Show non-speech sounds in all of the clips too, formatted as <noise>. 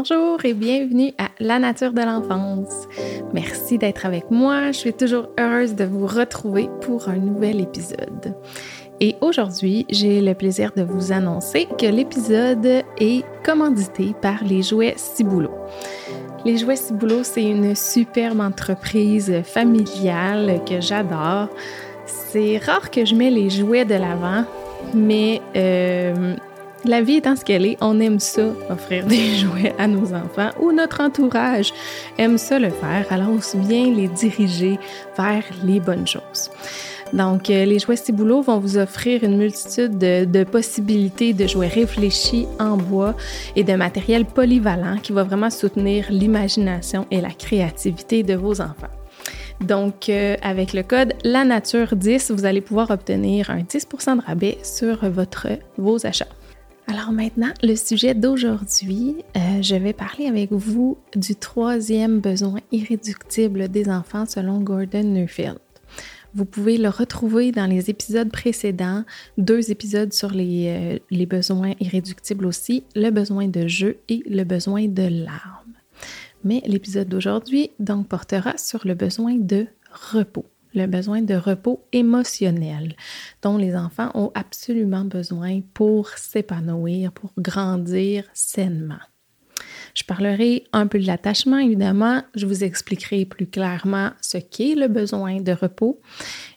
Bonjour et bienvenue à La nature de l'enfance. Merci d'être avec moi. Je suis toujours heureuse de vous retrouver pour un nouvel épisode. Et aujourd'hui, j'ai le plaisir de vous annoncer que l'épisode est commandité par les jouets Ciboulot. Les jouets Ciboulot, c'est une superbe entreprise familiale que j'adore. C'est rare que je mets les jouets de l'avant, mais euh, la vie étant ce qu'elle est, on aime ça, offrir des <laughs> jouets à nos enfants ou notre entourage aime ça le faire, alors aussi bien les diriger vers les bonnes choses. Donc, euh, les jouets Ciboulot vont vous offrir une multitude de, possibilités de jouets réfléchis en bois et de matériel polyvalent qui va vraiment soutenir l'imagination et la créativité de vos enfants. Donc, euh, avec le code La Nature 10, vous allez pouvoir obtenir un 10% de rabais sur vos achats. Alors maintenant, le sujet d'aujourd'hui, euh, je vais parler avec vous du troisième besoin irréductible des enfants selon Gordon Neufeld. Vous pouvez le retrouver dans les épisodes précédents, deux épisodes sur les, euh, les besoins irréductibles aussi, le besoin de jeu et le besoin de larmes. Mais l'épisode d'aujourd'hui donc portera sur le besoin de repos le besoin de repos émotionnel dont les enfants ont absolument besoin pour s'épanouir, pour grandir sainement. Je parlerai un peu de l'attachement, évidemment. Je vous expliquerai plus clairement ce qu'est le besoin de repos.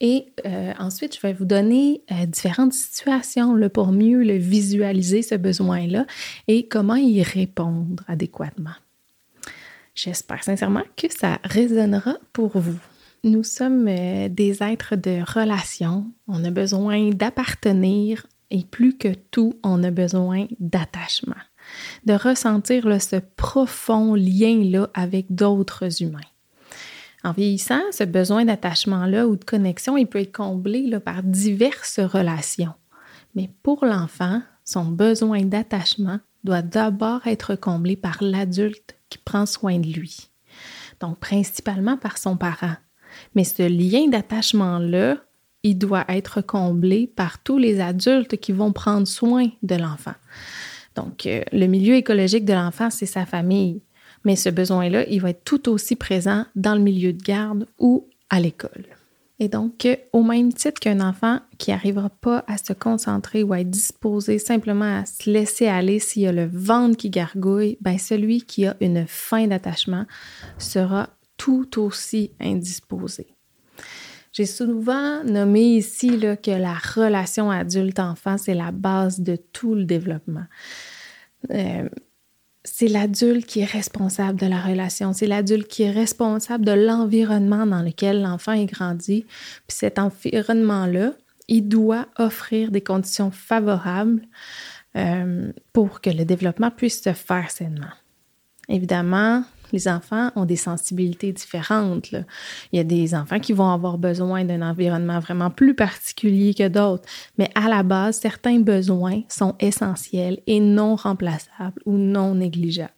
Et euh, ensuite, je vais vous donner euh, différentes situations pour mieux visualiser, ce besoin-là, et comment y répondre adéquatement. J'espère sincèrement que ça résonnera pour vous. Nous sommes euh, des êtres de relation. On a besoin d'appartenir et plus que tout, on a besoin d'attachement, de ressentir ce profond lien-là avec d'autres humains. En vieillissant, ce besoin d'attachement-là ou de connexion, il peut être comblé par diverses relations. Mais pour l'enfant, son besoin d'attachement doit d'abord être comblé par l'adulte qui prend soin de lui. Donc, principalement par son parent, mais ce lien d'attachement-là, il doit être comblé par tous les adultes qui vont prendre soin de l'enfant. Donc, euh, le milieu écologique de l'enfant, c'est sa famille. Mais ce besoin-là, il va être tout aussi présent dans le milieu de garde ou à l'école. Et donc, au même titre qu'un enfant qui n'arrivera pas à se concentrer ou à être disposé simplement à se laisser aller s'il y a le ventre qui gargouille, ben celui qui a une fin d'attachement sera tout aussi indisposé. J'ai souvent nommé ici que la relation adulte-enfant, c'est la base de tout le développement. Euh, c'est l'adulte qui est responsable de la relation, c'est l'adulte qui est responsable de l'environnement dans lequel l'enfant est grandi. Puis cet environnement-là, il doit offrir des conditions favorables euh, pour que le développement puisse se faire sainement. Évidemment, les enfants ont des sensibilités différentes. Il y a des enfants qui vont avoir besoin d'un environnement vraiment plus particulier que d'autres, mais à la base, certains besoins sont essentiels et non remplaçables ou non négligeables.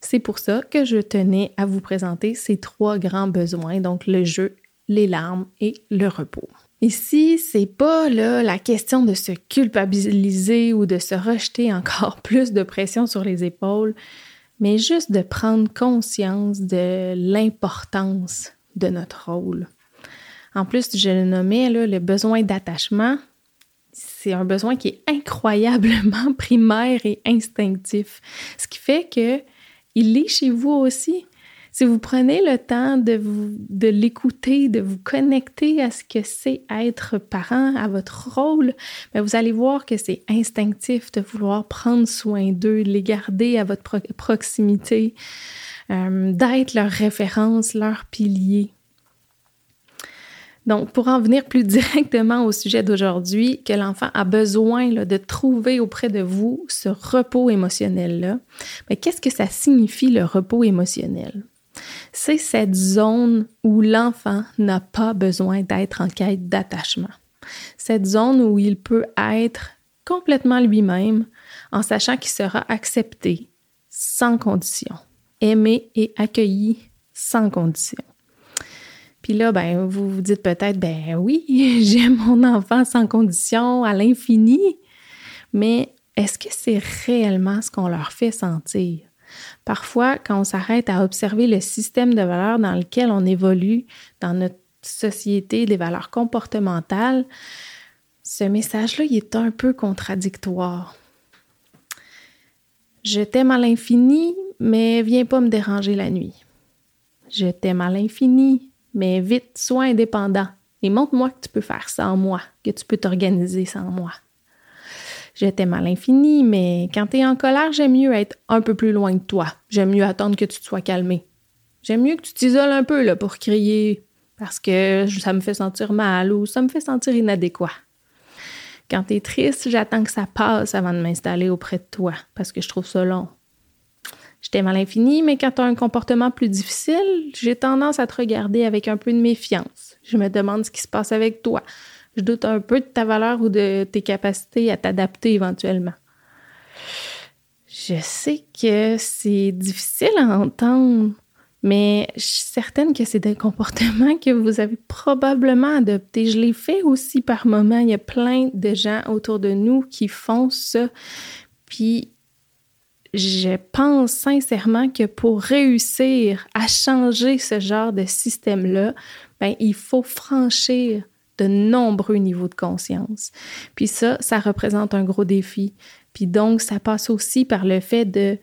C'est pour ça que je tenais à vous présenter ces trois grands besoins, donc le jeu, les larmes et le repos. Ici, c'est pas la question de se culpabiliser ou de se rejeter encore <laughs> plus de pression sur les épaules mais juste de prendre conscience de l'importance de notre rôle. En plus, je le nommais, le besoin d'attachement, c'est un besoin qui est incroyablement <laughs> primaire et instinctif, ce qui fait que il est chez vous aussi. Si vous prenez le temps de, l'écouter, de vous connecter à ce que c'est être parent, à votre rôle, bien, vous allez voir que c'est instinctif de vouloir prendre soin d'eux, de les garder à votre proximité, euh, d'être leur référence, leur pilier. Donc, pour en venir plus directement au sujet d'aujourd'hui, que l'enfant a besoin de trouver auprès de vous ce repos émotionnel-là, mais qu'est-ce que ça signifie le repos émotionnel? C'est cette zone où l'enfant n'a pas besoin d'être en quête d'attachement. Cette zone où il peut être complètement lui-même en sachant qu'il sera accepté sans condition, aimé et accueilli sans condition. Puis là, ben, vous vous dites peut-être, ben oui, <laughs> j'aime mon enfant sans condition à l'infini, mais est-ce que c'est réellement ce qu'on leur fait sentir? Parfois, quand on s'arrête à observer le système de valeurs dans lequel on évolue dans notre société, des valeurs comportementales, ce message-là, est un peu contradictoire. Je t'aime à l'infini, mais viens pas me déranger la nuit. Je t'aime à l'infini, mais vite, sois indépendant et montre-moi que tu peux faire sans moi, que tu peux t'organiser sans moi. Je t'aime à l'infini, mais quand tu es en colère, j'aime mieux être un peu plus loin de toi. J'aime mieux attendre que tu te sois calmé. J'aime mieux que tu t'isoles un peu là, pour crier parce que ça me fait sentir mal ou ça me fait sentir inadéquat. Quand tu es triste, j'attends que ça passe avant de m'installer auprès de toi parce que je trouve ça long. Je t'aime à l'infini, mais quand tu un comportement plus difficile, j'ai tendance à te regarder avec un peu de méfiance. Je me demande ce qui se passe avec toi. Je doute un peu de ta valeur ou de tes capacités à t'adapter éventuellement. Je sais que c'est difficile à entendre, mais je suis certaine que c'est des comportements que vous avez probablement adoptés. Je l'ai fait aussi par moments. Il y a plein de gens autour de nous qui font ça. Puis je pense sincèrement que pour réussir à changer ce genre de système-là, ben, il faut franchir de nombreux niveaux de conscience. Puis ça, ça représente un gros défi. Puis donc, ça passe aussi par le fait de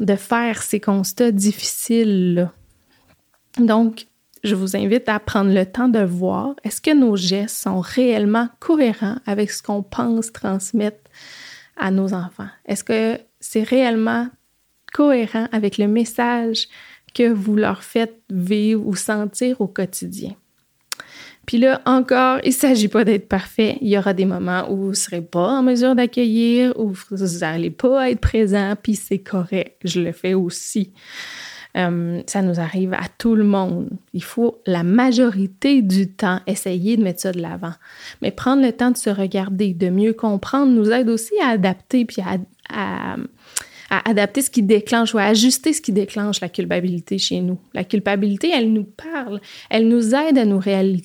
de faire ces constats difficiles. Donc, je vous invite à prendre le temps de voir est-ce que nos gestes sont réellement cohérents avec ce qu'on pense transmettre à nos enfants? Est-ce que c'est réellement cohérent avec le message que vous leur faites vivre ou sentir au quotidien? Puis là, encore, il ne s'agit pas d'être parfait. Il y aura des moments où vous ne serez pas en mesure d'accueillir, où vous n'allez pas être présent, puis c'est correct. Je le fais aussi. Euh, ça nous arrive à tout le monde. Il faut la majorité du temps essayer de mettre ça de l'avant. Mais prendre le temps de se regarder, de mieux comprendre, nous aide aussi à adapter puis à à adapter ce qui déclenche ou à ajuster ce qui déclenche la culpabilité chez nous. La culpabilité, elle nous parle, elle nous aide à nous,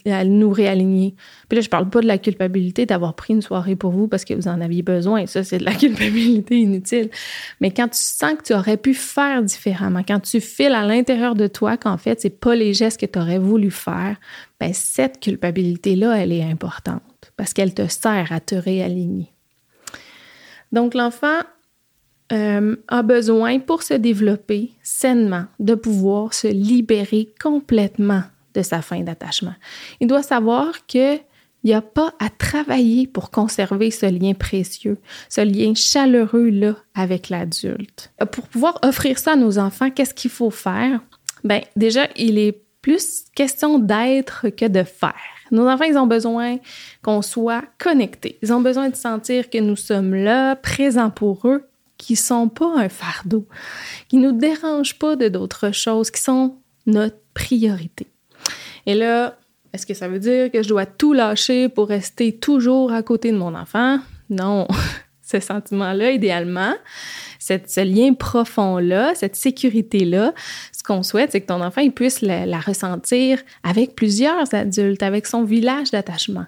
à nous réaligner. Puis là, je parle pas de la culpabilité d'avoir pris une soirée pour vous parce que vous en aviez besoin. Ça, c'est de la <laughs> culpabilité inutile. Mais quand tu sens que tu aurais pu faire différemment, quand tu files à l'intérieur de toi qu'en fait, c'est pas les gestes que tu aurais voulu faire, ben cette culpabilité-là, elle est importante parce qu'elle te sert à te réaligner. Donc, l'enfant, euh, a besoin pour se développer sainement de pouvoir se libérer complètement de sa fin d'attachement. Il doit savoir qu'il n'y a pas à travailler pour conserver ce lien précieux, ce lien chaleureux-là avec l'adulte. Euh, pour pouvoir offrir ça à nos enfants, qu'est-ce qu'il faut faire? Ben, déjà, il est plus question d'être que de faire. Nos enfants, ils ont besoin qu'on soit connectés. Ils ont besoin de sentir que nous sommes là, présents pour eux, qui sont pas un fardeau, qui nous dérangent pas de d'autres choses, qui sont notre priorité. Et là, est-ce que ça veut dire que je dois tout lâcher pour rester toujours à côté de mon enfant? Non. <laughs> Ce sentiment-là, idéalement, ce lien profond-là, cette sécurité-là, ce qu'on souhaite, c'est que ton enfant il puisse la, ressentir avec plusieurs adultes, avec son village d'attachement,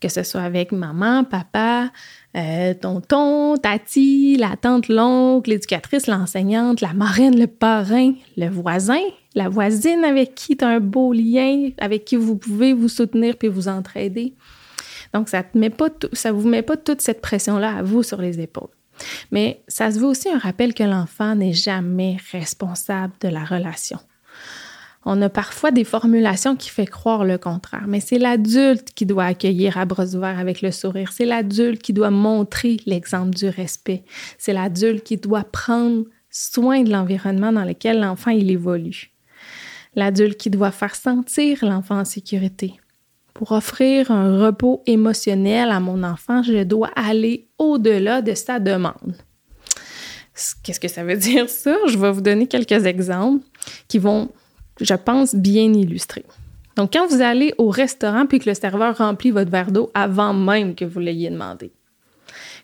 que ce soit avec maman, papa, euh, tonton, tati, la tante, l'oncle, l'éducatrice, l'enseignante, la marraine, le parrain, le voisin, la voisine avec qui tu as un beau lien, avec qui vous pouvez vous soutenir puis vous entraider. Donc, ça ne vous met pas toute cette pression-là à vous sur les épaules. Mais ça se veut aussi un rappel que l'enfant n'est jamais responsable de la relation. On a parfois des formulations qui font croire le contraire, mais c'est l'adulte qui doit accueillir à bras ouverts avec le sourire. C'est l'adulte qui doit montrer l'exemple du respect. C'est l'adulte qui doit prendre soin de l'environnement dans lequel l'enfant évolue. L'adulte qui doit faire sentir l'enfant en sécurité. Pour offrir un repos émotionnel à mon enfant, je dois aller au-delà de sa demande. Qu'est-ce que ça veut <laughs> dire ça? Je vais vous donner quelques exemples qui vont je pense, bien illustré. Donc, quand vous allez au restaurant puis que le serveur remplit votre verre d'eau avant même que vous l'ayez demandé.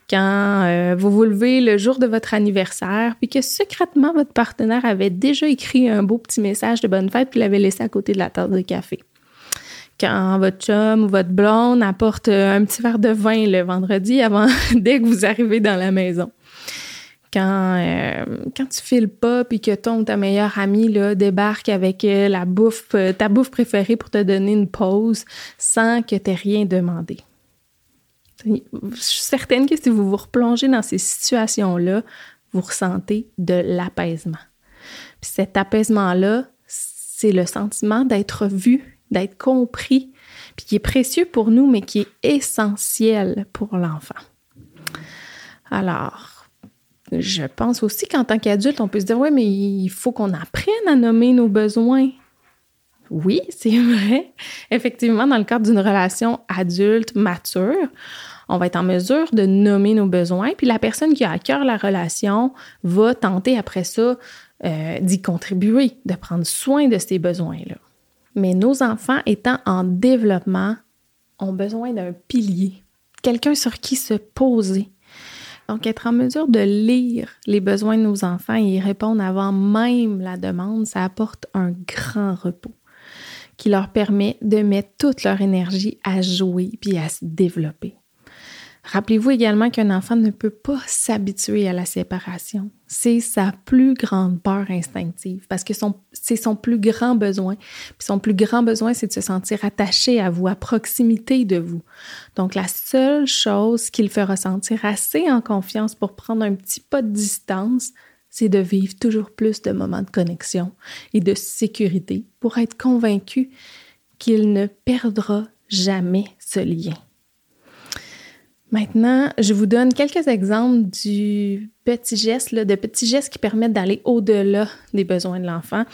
Quand euh, vous vous levez le jour de votre anniversaire puis que secrètement votre partenaire avait déjà écrit un beau petit message de bonne fête puis l'avait laissé à côté de la tasse de café. Quand votre chum ou votre blonde apporte un petit verre de vin le vendredi avant <laughs> dès que vous arrivez dans la maison quand, euh, quand tu files pas puis que ton ta meilleure amie là, débarque avec euh, la bouffe, euh, ta bouffe préférée pour te donner une pause sans que tu rien demandé. Je suis certaine que si vous vous replongez dans ces situations-là, vous ressentez de l'apaisement. Puis cet apaisement-là, c'est le sentiment d'être vu, d'être compris, puis qui est précieux pour nous, mais qui est essentiel pour l'enfant. Alors, je pense aussi qu'en tant qu'adulte, on peut se dire, oui, mais il faut qu'on apprenne à nommer nos besoins. Oui, c'est vrai. Effectivement, dans le cadre d'une relation adulte mature, on va être en mesure de nommer nos besoins, puis la personne qui a à cœur la relation va tenter après ça euh, d'y contribuer, de prendre soin de ces besoins-là. Mais nos enfants étant en développement ont besoin d'un pilier, quelqu'un sur qui se poser. Donc, être en mesure de lire les besoins de nos enfants et y répondre avant même la demande, ça apporte un grand repos qui leur permet de mettre toute leur énergie à jouer puis à se développer. Rappelez-vous également qu'un enfant ne peut pas s'habituer à la séparation. C'est sa plus grande peur instinctive parce que c'est son plus grand besoin. Puis son plus grand besoin, c'est de se sentir attaché à vous, à proximité de vous. Donc la seule chose qu'il fait ressentir assez en confiance pour prendre un petit pas de distance, c'est de vivre toujours plus de moments de connexion et de sécurité pour être convaincu qu'il ne perdra jamais ce lien. Maintenant, je vous donne quelques exemples du petit geste, de petits gestes qui permettent d'aller au-delà des besoins de l'enfant.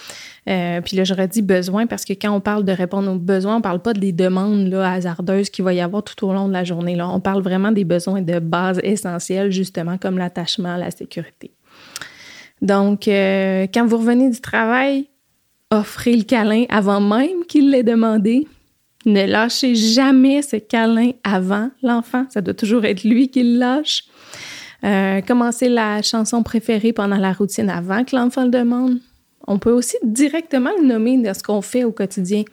Euh, puis là, j'aurais dit besoin parce que quand on parle de répondre aux besoins, on ne parle pas des demandes hasardeuses qu'il va y avoir tout au long de la journée. Là. On parle vraiment des besoins de base essentiels, justement, comme l'attachement, la sécurité. Donc, euh, quand vous revenez du travail, offrez le câlin avant même qu'il l'ait demandé. Ne lâchez jamais ce câlin avant l'enfant. Ça doit toujours être lui qui le lâche. Euh, commencez la chanson préférée pendant la routine avant que l'enfant le demande. On peut aussi directement le nommer de ce qu'on fait au quotidien.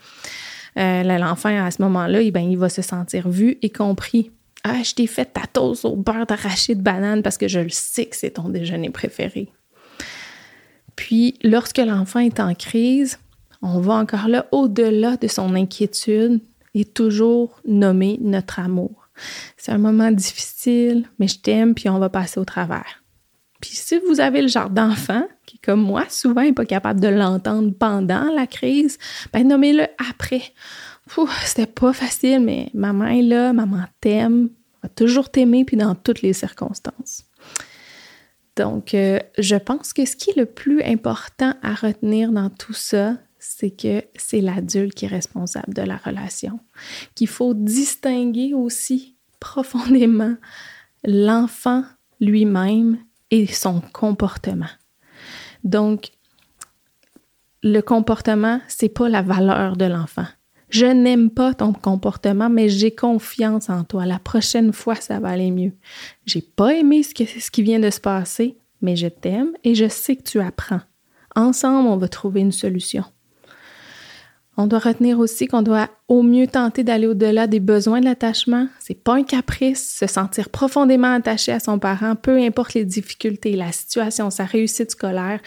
Euh, l'enfant, à ce moment-là, eh ben, il va se sentir vu et compris. Ah, je t'ai fait ta toast au beurre d'arachide banane parce que je le sais que c'est ton déjeuner préféré. Puis, lorsque l'enfant est en crise, on va encore là au-delà de son inquiétude et toujours nommer notre amour. C'est un moment difficile, mais je t'aime, puis on va passer au travers. Puis si vous avez le genre d'enfant qui, comme moi, souvent n'est pas capable de l'entendre pendant la crise, ben nommez-le après. C'était pas facile, mais maman est là, maman t'aime, va toujours t'aimer, puis dans toutes les circonstances. Donc, euh, je pense que ce qui est le plus important à retenir dans tout ça, c'est que c'est l'adulte qui est responsable de la relation, qu'il faut distinguer aussi profondément l'enfant lui-même et son comportement. Donc, le comportement, c'est pas la valeur de l'enfant. Je n'aime pas ton comportement, mais j'ai confiance en toi. La prochaine fois, ça va aller mieux. J'ai pas aimé ce, ce qui vient de se passer, mais je t'aime et je sais que tu apprends. Ensemble, on va trouver une solution. On doit retenir aussi qu'on doit au mieux tenter d'aller au-delà des besoins de l'attachement. C'est pas un caprice, se sentir profondément attaché à son parent, peu importe les difficultés, la situation, sa réussite scolaire,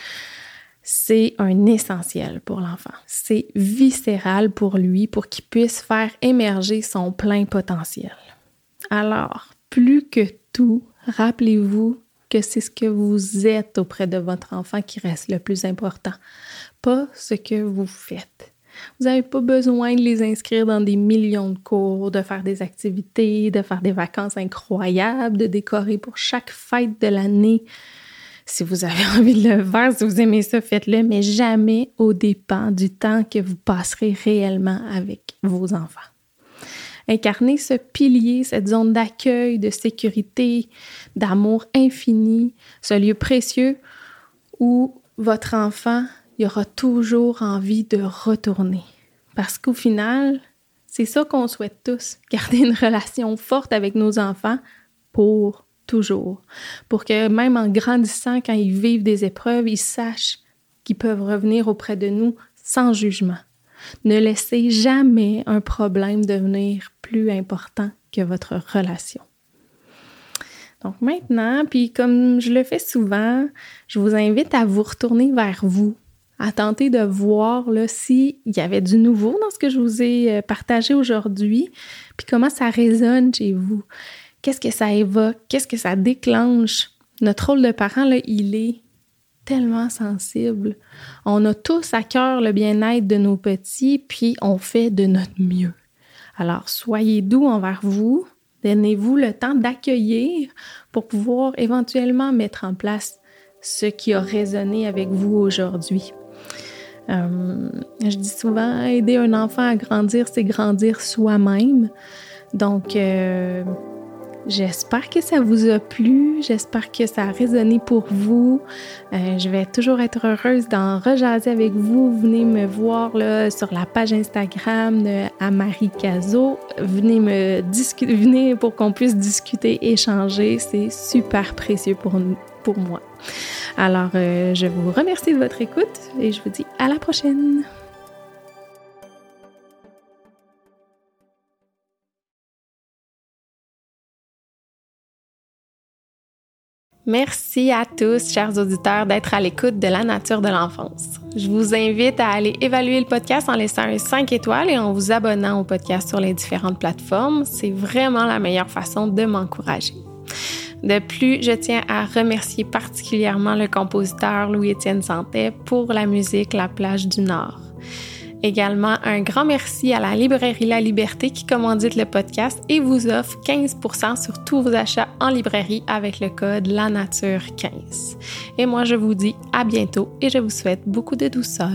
c'est un essentiel pour l'enfant. C'est viscéral pour lui pour qu'il puisse faire émerger son plein potentiel. Alors, plus que tout, rappelez-vous que c'est ce que vous êtes auprès de votre enfant qui reste le plus important, pas ce que vous faites. Vous n'avez pas besoin de les inscrire dans des millions de cours, de faire des activités, de faire des vacances incroyables, de décorer pour chaque fête de l'année. Si vous avez <laughs> envie de le faire, si vous aimez ça, faites-le, mais jamais au dépens du temps que vous passerez réellement avec vos enfants. Incarnez ce pilier, cette zone d'accueil, de sécurité, d'amour infini, ce lieu précieux où votre enfant il y aura toujours envie de retourner. Parce qu'au final, c'est ça qu'on souhaite tous, <laughs> garder une relation forte avec nos enfants pour toujours. Pour que même en grandissant, quand ils vivent des épreuves, ils sachent qu'ils peuvent revenir auprès de nous sans jugement. Ne laissez jamais un problème devenir plus important que votre relation. Donc maintenant, puis comme je le fais souvent, je vous invite à vous retourner vers vous, à tenter de voir s'il y avait du nouveau dans ce que je vous ai euh, partagé aujourd'hui, puis comment ça résonne chez vous. Qu'est-ce que ça évoque? Qu'est-ce que ça déclenche? Notre rôle de parent, là, il est tellement sensible. On a tous à cœur le bien-être de nos petits, puis on fait de notre mieux. Alors, soyez doux envers vous, donnez-vous le temps d'accueillir pour pouvoir éventuellement mettre en place ce qui a résonné avec vous aujourd'hui. Euh, je dis souvent, aider un enfant à grandir, c'est grandir soi-même. Donc, euh, j'espère que ça vous a plu, j'espère que ça a résonné pour vous. Euh, je vais toujours être heureuse d'en rejaser avec vous. Venez me voir sur la page Instagram de Amari Caso. Venez me venez pour qu'on puisse discuter, échanger. C'est super précieux pour, pour moi. Alors, euh, je vous remercie de votre écoute et je vous dis à la prochaine. Merci à tous, chers auditeurs, d'être à l'écoute de la nature de l'enfance. Je vous invite à aller évaluer le podcast en laissant un 5 étoiles et en vous abonnant au podcast sur les différentes plateformes. C'est vraiment la meilleure façon de m'encourager. De plus, je tiens à remercier particulièrement le compositeur Louis-Étienne Santet pour la musique La plage du Nord. Également, un grand merci à la librairie La Liberté qui commandite le podcast et vous offre 15% sur tous vos achats en librairie avec le code La Nature 15. Et moi, je vous dis à bientôt et je vous souhaite beaucoup de douceur.